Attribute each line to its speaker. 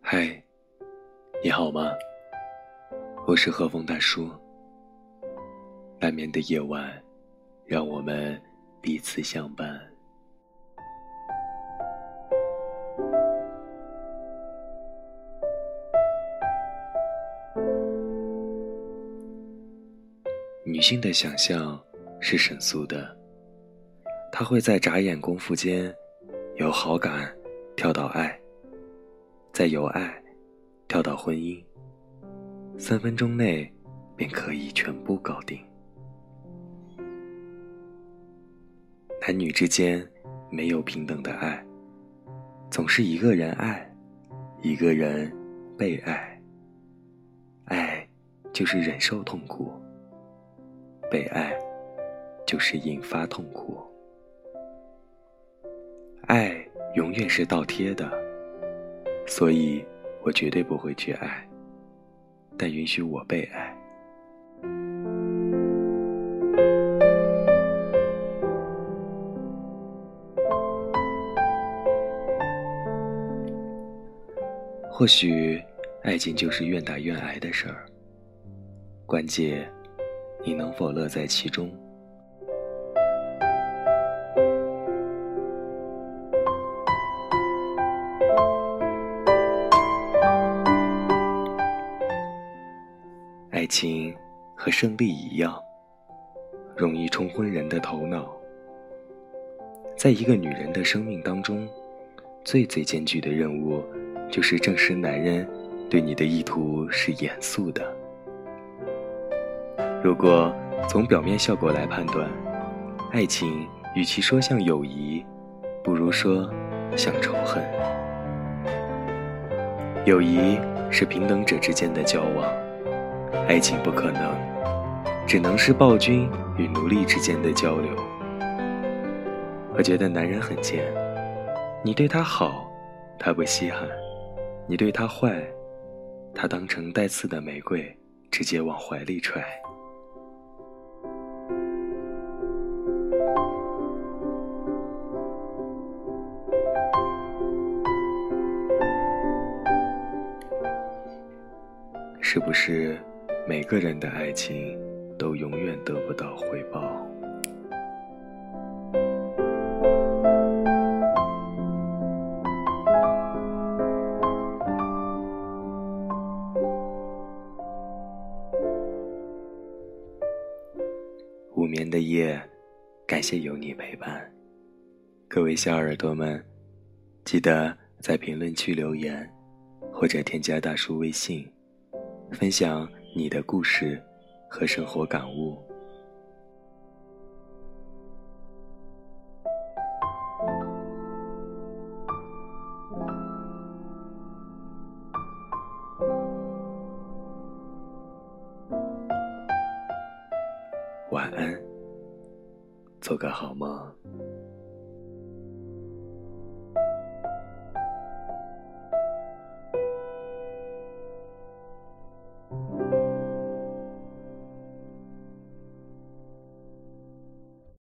Speaker 1: 嗨，你好吗？我是何风大叔。难眠的夜晚，让我们彼此相伴。女性的想象是神速的，她会在眨眼功夫间，由好感跳到爱，再由爱跳到婚姻，三分钟内便可以全部搞定。男女之间没有平等的爱，总是一个人爱，一个人被爱。爱就是忍受痛苦。被爱，就是引发痛苦。爱永远是倒贴的，所以我绝对不会去爱，但允许我被爱。或许，爱情就是愿打愿挨的事儿，关键。你能否乐在其中？爱情和胜利一样，容易冲昏人的头脑。在一个女人的生命当中，最最艰巨的任务，就是证实男人对你的意图是严肃的。如果从表面效果来判断，爱情与其说像友谊，不如说像仇恨。友谊是平等者之间的交往，爱情不可能，只能是暴君与奴隶之间的交流。我觉得男人很贱，你对他好，他不稀罕；你对他坏，他当成带刺的玫瑰，直接往怀里揣。是不是每个人的爱情都永远得不到回报？无眠的夜，感谢有你陪伴。各位小耳朵们，记得在评论区留言，或者添加大叔微信。分享你的故事和生活感悟。晚安，做个好梦。